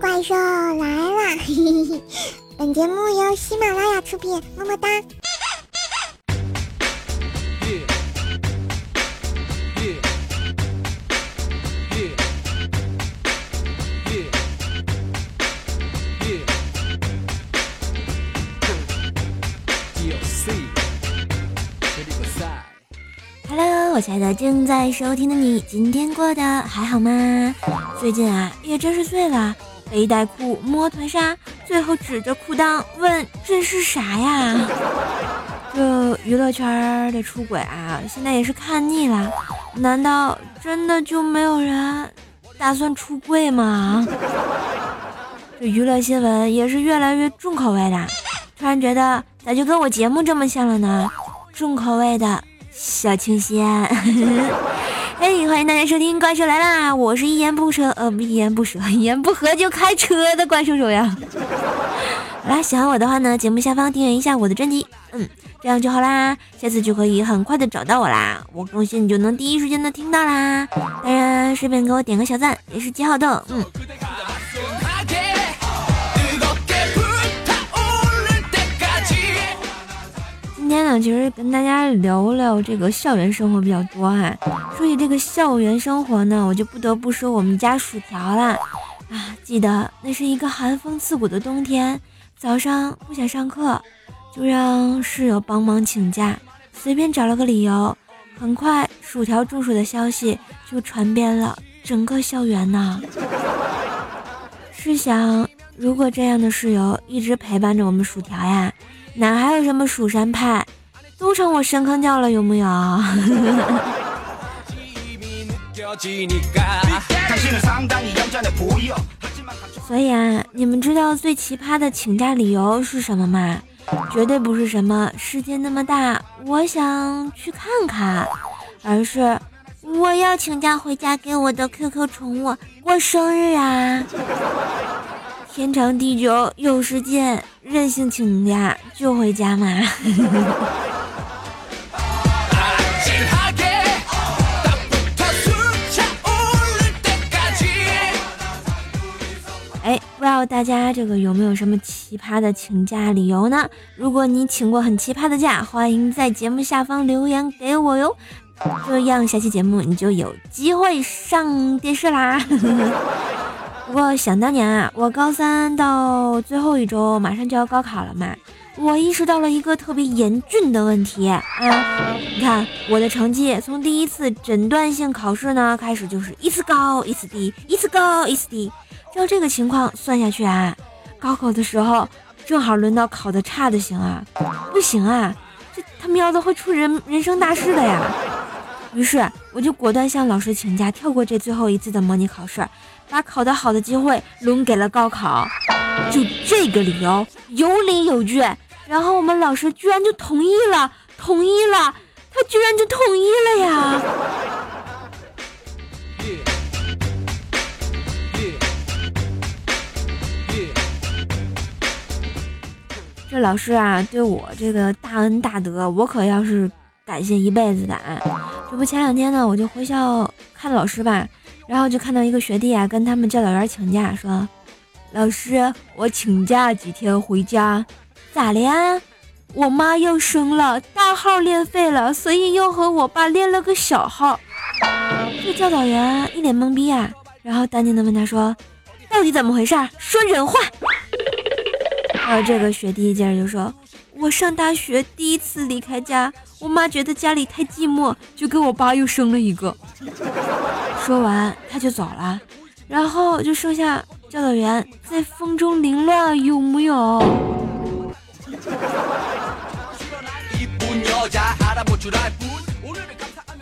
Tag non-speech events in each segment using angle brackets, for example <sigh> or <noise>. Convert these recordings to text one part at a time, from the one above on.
怪兽来啦！<laughs> 本节目由喜马拉雅出品，么么哒。Hello，我亲爱的正在收听的你，今天过得还好吗？最近啊，也真是醉了，背带裤摸臀纱，最后指着裤裆问：“这是啥呀？” <laughs> 这娱乐圈的出轨啊，现在也是看腻了。难道真的就没有人打算出柜吗？这娱乐新闻也是越来越重口味的，突然觉得咋就跟我节目这么像了呢？重口味的。小清新，<laughs> 嘿，欢迎大家收听《怪兽来啦》，我是一言不舍，呃，不一言不舍，<laughs> 一言不合就开车的怪兽手呀。<laughs> 来，喜欢我的话呢，节目下方订阅一下我的专辑，嗯，这样就好啦，下次就可以很快的找到我啦，我更新你就能第一时间的听到啦。当然，顺便给我点个小赞，也是极好的，嗯。今天呢，其实跟大家聊聊这个校园生活比较多哈。说起这个校园生活呢，我就不得不说我们家薯条啦。啊，记得那是一个寒风刺骨的冬天，早上不想上课，就让室友帮忙请假，随便找了个理由。很快，薯条中暑的消息就传遍了整个校园呢。试想，如果这样的室友一直陪伴着我们薯条呀。哪还有什么蜀山派，都成我深坑教了，有木有？所以啊，你们知道最奇葩的请假理由是什么吗？绝对不是什么世界那么大，我想去看看，而是我要请假回家给我的 QQ 宠物过生日啊！天长地久有时间，任性请假就回家嘛。<laughs> 哎，不知道大家这个有没有什么奇葩的请假理由呢？如果你请过很奇葩的假，欢迎在节目下方留言给我哟，这样下期节目你就有机会上电视啦。不过想当年啊，我高三到最后一周，马上就要高考了嘛，我意识到了一个特别严峻的问题啊！你看我的成绩，从第一次诊断性考试呢开始，就是一次高一次低，一次高一次低，照这个情况算下去啊，高考的时候正好轮到考的差的行啊，不行啊，这他喵的会出人人生大事的呀！于是我就果断向老师请假，跳过这最后一次的模拟考试。把考得好的机会轮给了高考，就这个理由有理有据，然后我们老师居然就同意了，同意了，他居然就同意了呀！这老师啊，对我这个大恩大德，我可要是感谢一辈子的啊！这不前两天呢，我就回校看老师吧。然后就看到一个学弟啊，跟他们教导员请假，说：“老师，我请假几天回家，咋了呀？我妈要生了，大号练废了，所以又和我爸练了个小号。”这教导员一脸懵逼啊，然后淡定的问他说：“到底怎么回事？说人话。”然后这个学弟接着就说：“我上大学第一次离开家，我妈觉得家里太寂寞，就跟我爸又生了一个。<laughs> ”说完他就走了，然后就剩下教导员在风中凌乱，有木有？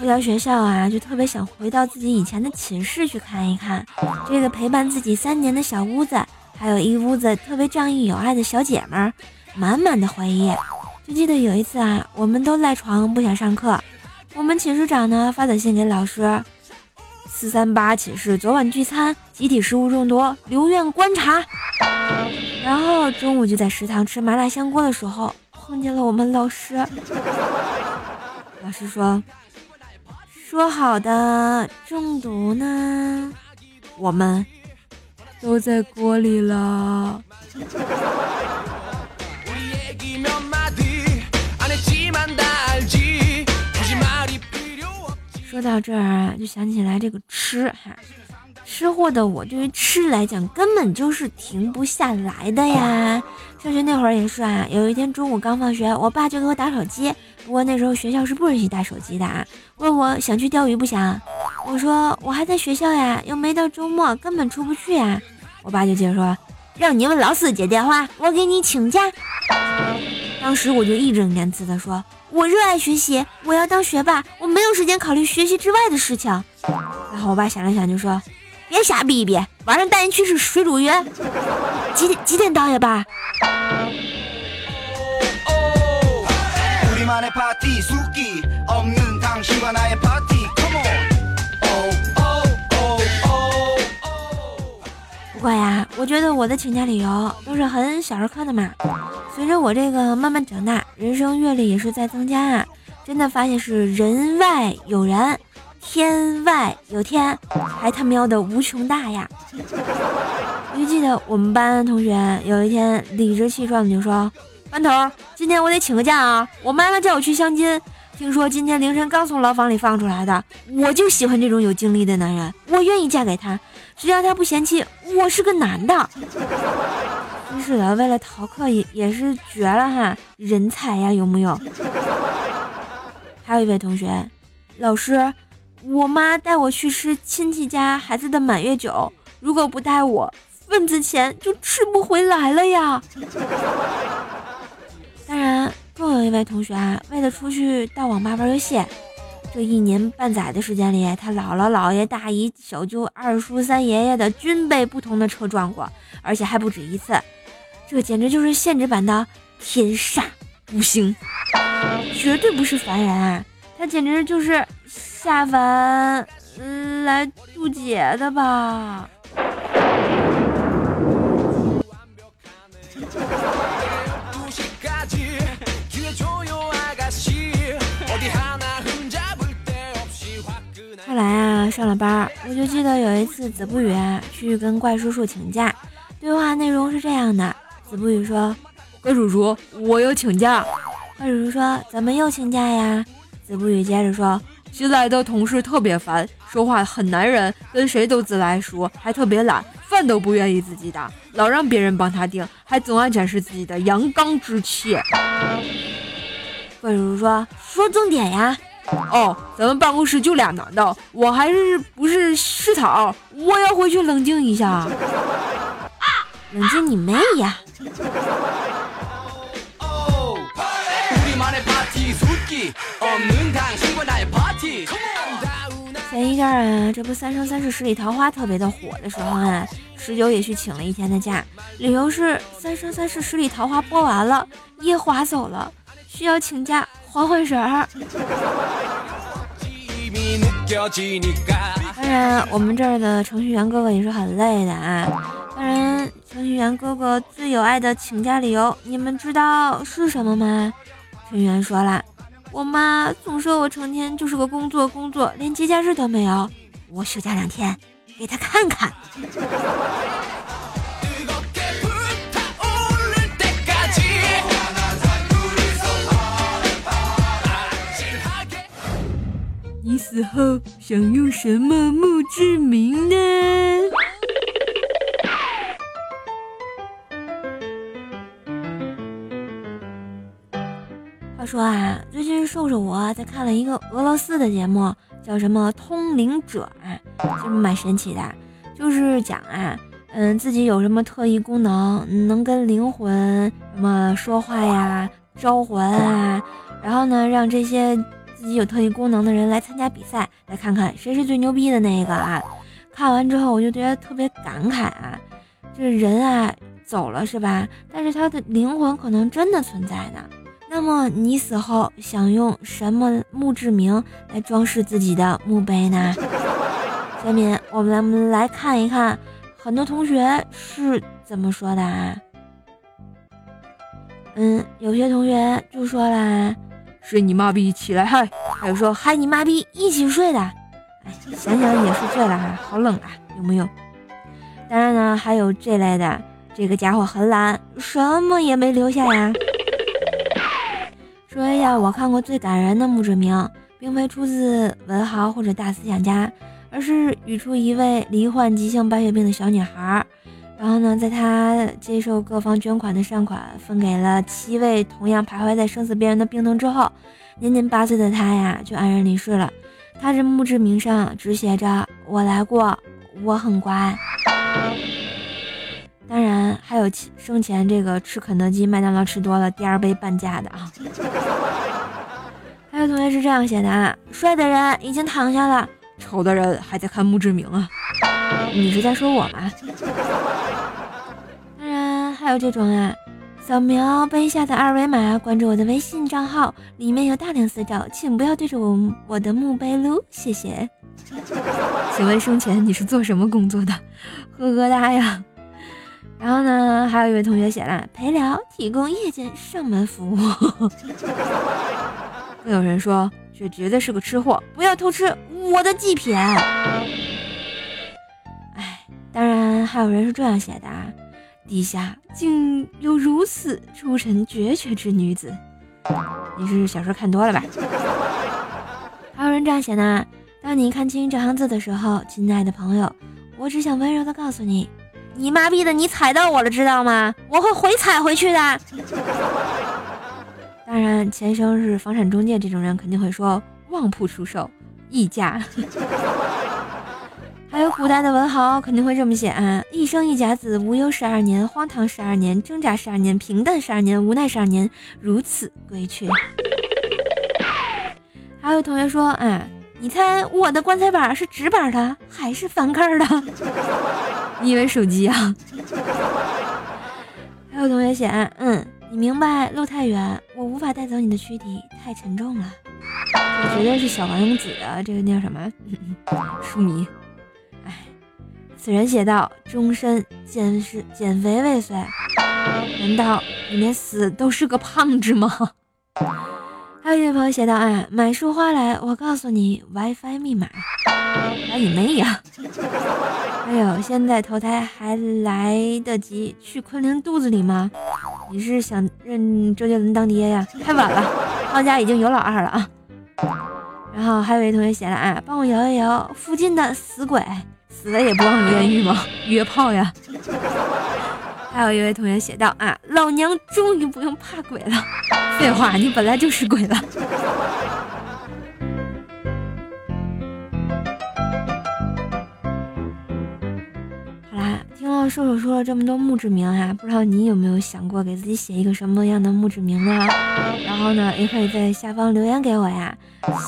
回到学校啊，就特别想回到自己以前的寝室去看一看，这个陪伴自己三年的小屋子，还有一屋子特别仗义有爱的小姐们，满满的回忆。就记得有一次啊，我们都赖床不想上课，我们寝室长呢发短信给老师。四三八寝室昨晚聚餐，集体食物中毒，留院观察。然后中午就在食堂吃麻辣香锅的时候，碰见了我们老师。老师说：“说好的中毒呢？我们都在锅里了。说到这儿啊，就想起来这个吃哈，吃货的我对于吃来讲根本就是停不下来的呀。上学那会儿也是啊，有一天中午刚放学，我爸就给我打手机，不过那时候学校是不允许带手机的啊。问我想去钓鱼不想，我说我还在学校呀，又没到周末，根本出不去呀。我爸就接着说，让你们老师接电话，我给你请假。当时我就义正言辞地说。我热爱学习，我要当学霸，我没有时间考虑学习之外的事情。然后我爸想了想，就说：“别瞎逼逼，晚上带你去吃水煮鱼。几点几点到呀，爸？”不过呀，我觉得我的请假理由都是很小儿科的嘛。随着我这个慢慢长大，人生阅历也是在增加啊，真的发现是人外有人，天外有天，还他喵的无穷大呀！<laughs> 我就记得我们班同学有一天理直气壮的就说：“班头，今天我得请个假啊，我妈妈叫我去相亲。”听说今天凌晨刚从牢房里放出来的，我就喜欢这种有经历的男人，我愿意嫁给他，只要他不嫌弃我是个男的。真是的，为了逃课也也是绝了哈，人才呀，有木有？还有一位同学，老师，我妈带我去吃亲戚家孩子的满月酒，如果不带我，份子钱就吃不回来了呀。当然。更有一位同学啊，为了出去到网吧玩游戏，这一年半载的时间里，他姥姥、姥爷、大姨、小舅、二叔、三爷爷的均被不同的车撞过，而且还不止一次。这简直就是限制版的天煞孤星，绝对不是凡人啊！他简直就是下凡来渡劫的吧？上了班，我就记得有一次子不语去跟怪叔叔请假，对话内容是这样的：子不语说，怪叔叔，我要请假。怪叔叔说，怎么又请假呀？子不语接着说，新来的同事特别烦，说话很难忍，跟谁都自来熟，还特别懒，饭都不愿意自己打，老让别人帮他订，还总爱展示自己的阳刚之气。怪叔叔说，说重点呀。哦，咱们办公室就俩男的，我还是不是市草？我要回去冷静一下。冷静你妹呀！前一阵啊，这不《三生三世十里桃花》特别的火的时候啊，十九也去请了一天的假，理由是《三生三世十里桃花》播完了，夜华走了，需要请假。缓缓神儿。当然，我们这儿的程序员哥哥也是很累的啊。当然，程序员哥哥最有爱的请假理由，你们知道是什么吗？程序员说了，我妈总说我成天就是个工作工作，连节假日都没有。我休假两天，给他看看。你死后想用什么墓志铭呢？话说啊，最近瘦瘦我在看了一个俄罗斯的节目，叫什么《通灵者》啊，就蛮神奇的，就是讲啊，嗯，自己有什么特异功能，能跟灵魂什么说话呀、招魂啊，然后呢，让这些。自己有特异功能的人来参加比赛，来看看谁是最牛逼的那个啊！看完之后我就觉得特别感慨啊，这人啊走了是吧？但是他的灵魂可能真的存在呢。那么你死后想用什么墓志铭来装饰自己的墓碑呢？<laughs> 下面我们来我们来看一看，很多同学是怎么说的啊？嗯，有些同学就说啦。睡你妈逼起来嗨！还有说嗨你妈逼一起睡的，哎，想想也是醉了哈，好冷啊，有没有？当然呢，还有这类的，这个家伙很懒，什么也没留下呀。说一下我看过最感人的墓志铭，并非出自文豪或者大思想家，而是语出一位罹患急性白血病的小女孩。然后呢，在他接受各方捐款的善款，分给了七位同样徘徊在生死边缘的病童之后，年仅八岁的他呀，就安然离世了。他这墓志铭上只写着“我来过，我很乖”。当然还有生前这个吃肯德基、麦当劳吃多了，第二杯半价的啊。<laughs> 还有同学是这样写的啊：帅的人已经躺下了，丑的人还在看墓志铭啊。你是在说我吗？还有这种啊，扫描背下的二维码，关注我的微信账号，里面有大量私照，请不要对着我我的墓碑撸，谢谢。<laughs> 请问生前你是做什么工作的？呵呵哒呀。然后呢，还有一位同学写了陪聊，提供夜间上门服务。<laughs> 更有人说这绝对是个吃货，不要偷吃我的祭品。哎，当然还有人是这样写的啊，地下竟有如此出尘决绝之女子。你是小说看多了吧？还有人这样写呢，当你看清这行字的时候，亲爱的朋友，我只想温柔的告诉你。你妈逼的！你踩到我了，知道吗？我会回踩回去的。当然，前生是房产中介这种人肯定会说旺铺出售溢价。还有古代的文豪肯定会这么写啊：一生一甲子，无忧十二年，荒唐十二年，挣扎十二年，平淡十二年，无奈十二年，如此归去。还有同学说，啊，你猜我的棺材板是直板的还是翻盖的？<laughs> 你以为手机啊？还有同学写，嗯，你明白路太远，我无法带走你的躯体，太沉重了。这绝对是小王子啊！这个叫什么？<laughs> 书迷。此人写道：终身减是减肥未遂，难道你连死都是个胖子吗？还有一位朋友写道：哎，买束花来，我告诉你 WiFi 密码。来你妹呀！哎呦，现在投胎还来得及去昆凌肚子里吗？你是想认周杰伦当爹呀？太晚了，他家已经有老二了啊。然后还有一位同学写了啊，帮我摇一摇附近的死鬼，死了也不忘冤狱吗？<laughs> 约炮呀。还有一位同学写道啊，老娘终于不用怕鬼了。<laughs> 废话，你本来就是鬼了。<laughs> 好啦，听了瘦瘦说了这么多墓志铭啊，不知道你有没有想过给自己写一个什么样的墓志铭呢？然后呢，也可以在下方留言给我呀。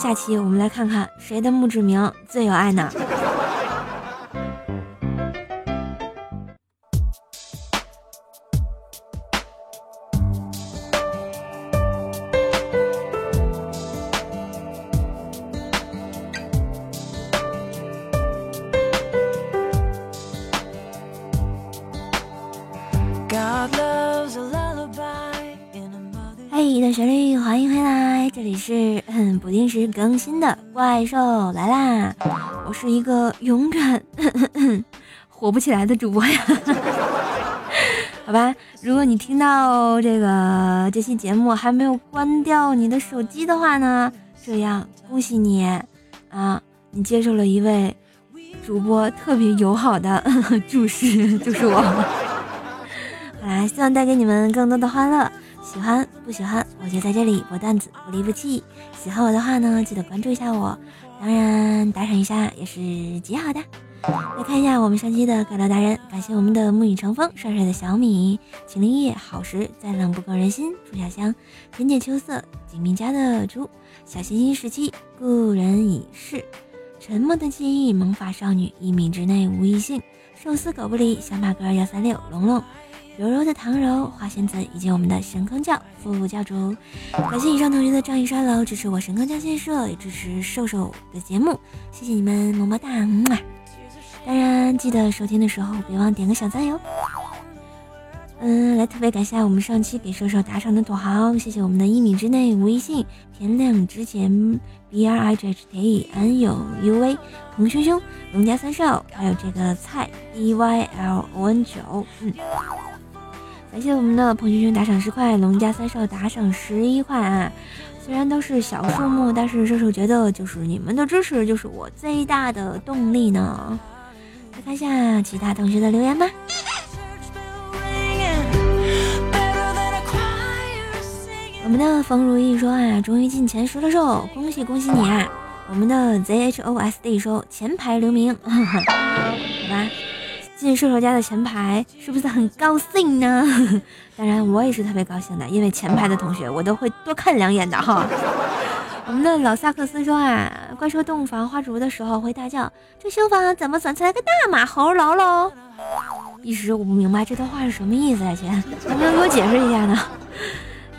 下期我们来看看谁的墓志铭最有爱呢？你的旋律，欢迎回来，这里是嗯不定时更新的怪兽来啦！我是一个永远 <laughs> 火不起来的主播呀，<laughs> 好吧？如果你听到这个这期节目还没有关掉你的手机的话呢，这样恭喜你啊，你接受了一位主播特别友好的 <laughs> 注视，就是我。好啦，希望带给你们更多的欢乐。喜欢不喜欢，我就在这里播段子，不离不弃。喜欢我的话呢，记得关注一下我，当然打赏一下也是极好的。来看一下我们上期的盖楼达人，感谢我们的沐雨成风、帅帅的小米、秦林叶、好时、再冷不够人心、朱小香、浅浅秋色、景明家的猪、小星星十七、故人已逝、沉默的记忆、萌发少女、一米之内无异性、寿司狗不理、小马哥幺三六、龙龙。柔柔的唐柔、花仙子以及我们的神坑教副教主，感谢以上同学的仗义刷楼，支持我神坑教建设，也支持瘦瘦的节目，谢谢你们，么么哒！当然记得收听的时候别忘点个小赞哟。嗯，来特别感谢我们上期给兽兽打赏的土豪，谢谢我们的一米之内微信天亮之前 B R I G H T N U U V 彭兄兄龙家三少，还有这个菜 e Y L O N 九，嗯，感谢我们的彭轩轩打赏十块，龙家三少打赏十一块啊。虽然都是小数目，但是射手觉得就是你们的支持就是我最大的动力呢。来看一下其他同学的留言吧。我们的冯如意说啊，终于进前十了，寿，恭喜恭喜你啊！我们的 ZHOSD 说前排留名，好吧，进射手家的前排是不是很高兴呢？<laughs> 当然我也是特别高兴的，因为前排的同学我都会多看两眼的哈。<laughs> 我们的老萨克斯说啊，怪兽洞房花烛的时候会大叫，这修房怎么转出来个大马猴牢喽？一时我不明白这段话是什么意思啊，亲，能不能给我解释一下呢？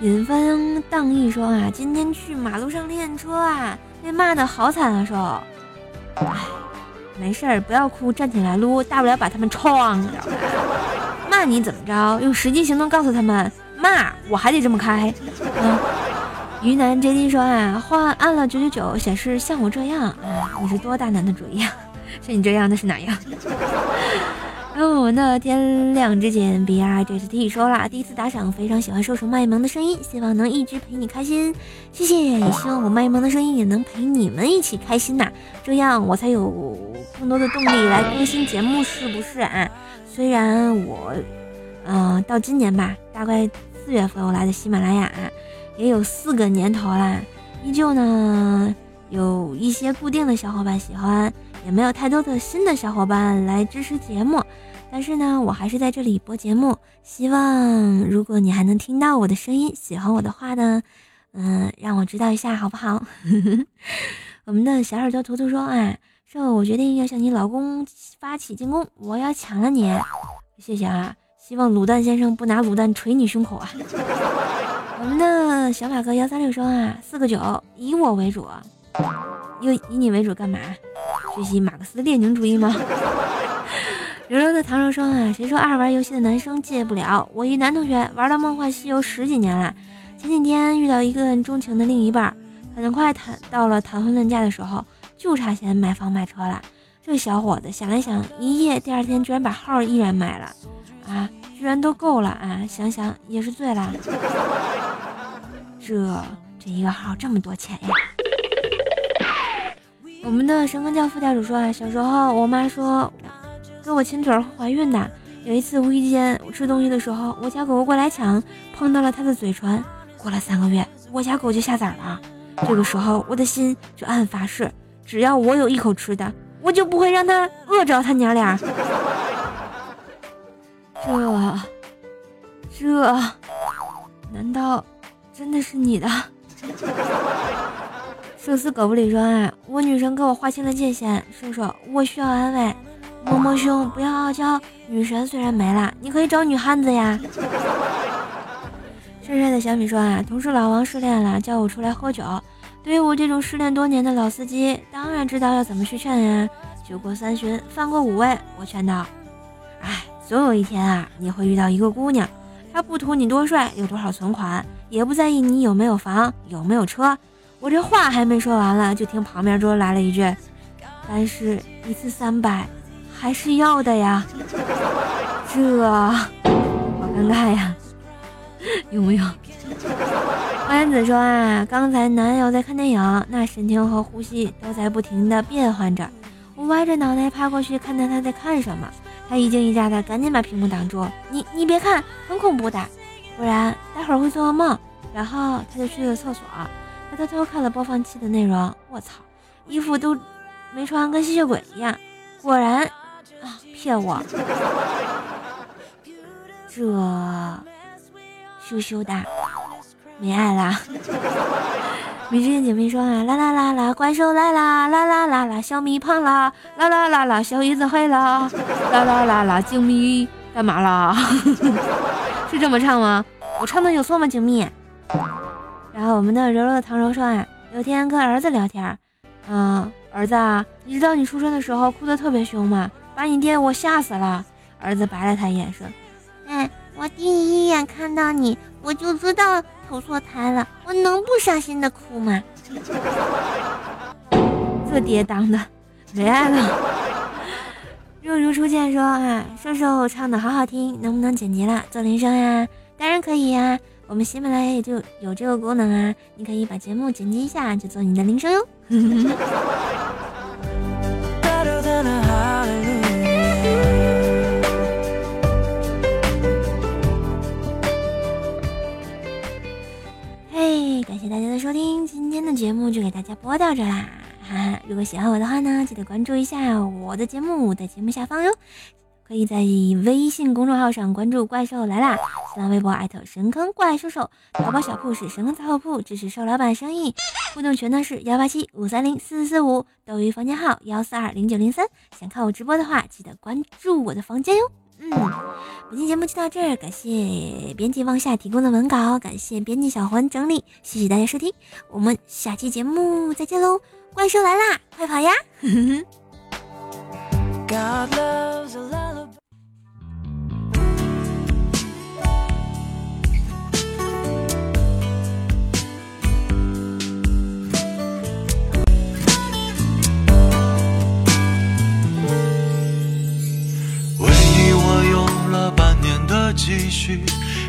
云风荡意说啊，今天去马路上练车啊，被骂的好惨啊，说，哎，没事儿，不要哭，站起来撸，大不了把他们撞着。骂你怎么着？用实际行动告诉他们，骂我还得这么开。嗯，云南 JD 说啊，换按了九九九，显示像我这样啊，你是多大男的主意啊？<laughs> 像你这样的是哪样？哦，那天亮之前，B R J S T 说了，第一次打赏，非常喜欢瘦瘦卖萌的声音，希望能一直陪你开心，谢谢，也希望我卖萌的声音也能陪你们一起开心呐，这样我才有更多的动力来更新节目，是不是啊？虽然我，嗯，到今年吧，大概四月份我来的喜马拉雅，也有四个年头啦，依旧呢有一些固定的小伙伴喜欢。也没有太多的新的小伙伴来支持节目，但是呢，我还是在这里播节目。希望如果你还能听到我的声音，喜欢我的话呢，嗯，让我知道一下好不好？<laughs> 我们的小耳朵图图说啊，说我决定要向你老公发起进攻，我要抢了你。谢谢啊，希望卤蛋先生不拿卤蛋捶你胸口啊。我们的小马哥幺三六说啊，四个九，以我为主，又以你为主干嘛？学习马克思列宁主义吗？柔柔的唐柔说啊，谁说爱玩游戏的男生戒不了？我一男同学玩到梦幻西游十几年了，前几天遇到一个钟情的另一半，很快谈到了谈婚论嫁的时候，就差钱买房买车了。这小伙子想了想，一夜第二天居然把号依然买了，啊，居然都够了啊！想想也是醉了，这这一个号这么多钱呀！我们的神坑教副教主说啊，小时候我妈说跟我亲嘴会怀孕的。有一次无意间我吃东西的时候，我家狗狗过来抢，碰到了它的嘴唇。过了三个月，我家狗就下崽了。这个时候我的心就暗暗发誓，只要我有一口吃的，我就不会让它饿着他娘俩。这这，难道真的是你的？寿司狗不理说啊，我女神给我划清了界限，叔叔，我需要安慰。摸摸胸，不要傲娇。女神虽然没了，你可以找女汉子呀。帅帅的小米说啊，同事老王失恋了，叫我出来喝酒。对于我这种失恋多年的老司机，当然知道要怎么去劝呀。酒过三巡，饭过五味，我劝道：哎，总有一天啊，你会遇到一个姑娘，她不图你多帅，有多少存款，也不在意你有没有房，有没有车。我这话还没说完了，就听旁边桌来了一句：“但是一次三百，还是要的呀。”这好尴尬呀，<laughs> 有没有？花言子说啊，刚才男友在看电影，那神情和呼吸都在不停的变换着。我歪着脑袋趴过去看看他在看什么，他一惊一乍的，赶紧把屏幕挡住。你你别看，很恐怖的，不然待会儿会做噩梦。然后他就去了厕所。他偷偷看了播放器的内容，我操，衣服都没穿，跟吸血鬼一样。果然啊，骗我！这羞羞的，没爱啦。米之间姐妹说啊，啦啦啦啦，怪兽来啦，啦啦啦啦，小米胖啦，啦啦啦啦，小姨子黑啦，啦啦啦啦，静谧干嘛啦？<laughs> 是这么唱吗？我唱的有错吗，静谧？然后我们的柔柔的唐柔说啊，有天跟儿子聊天，嗯，儿子啊，你知道你出生的时候哭得特别凶吗？把你爹我吓死了。儿子白了他一眼说，哎，我第一眼看到你，我就知道投错胎了，我能不伤心的哭吗？<laughs> 这爹当的，没爱了。若如初见说啊，瘦瘦唱的好好听，能不能剪辑了做铃声呀？当然可以呀，我们喜马拉雅也就有这个功能啊，你可以把节目剪辑一下，就做你的铃声哟。大家的收听，今天的节目就给大家播到这啦。哈哈，如果喜欢我的话呢，记得关注一下我的节目，在节目下方哟。可以在微信公众号上关注“怪兽来啦”，新浪微博艾特“神坑怪兽兽”，淘宝小铺是“神坑杂货铺”，支持兽老板生意。互动群呢是幺八七五三零四四四五，斗鱼房间号幺四二零九零三。想看我直播的话，记得关注我的房间哟。嗯，本期节目就到这儿，感谢编辑往下提供的文稿，感谢编辑小环整理，谢谢大家收听，我们下期节目再见喽！怪兽来啦，快跑呀！！<laughs> God loves a 的积蓄，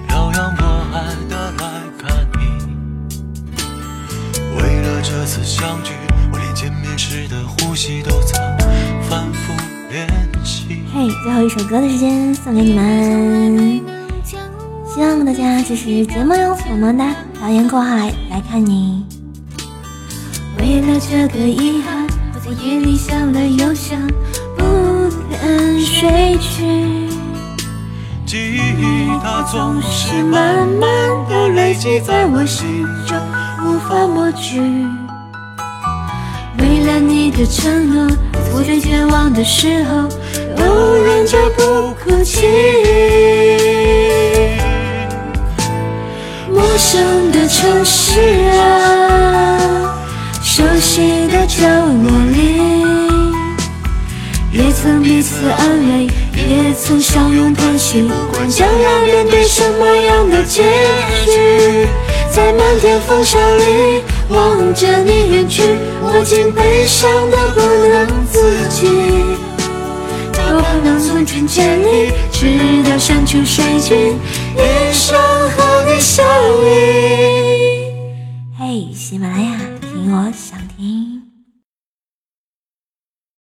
漂洋过海的来看你。为了这次相聚，我连见面时的呼吸都曾反复练习。嘿，最后一首歌的时间送给你们，希望大家支持节目哟，么么哒！漂洋过海来看你。为了这个遗憾，我在夜里想了又想，不肯睡去。记忆它总是慢慢的累积在我心中，无法抹去。为了你的承诺，我最绝望的时候，都忍着不哭泣。陌生的城市啊，熟悉的角落里，也曾彼此安慰，也曾相拥叹息。不管将要面对什么样的结局，在漫天风沙里望着你远去，我竟悲伤的不能自己。多盼能从真见你，直到山穷水尽，一生和你相依。嘿，喜马拉雅，听我想听。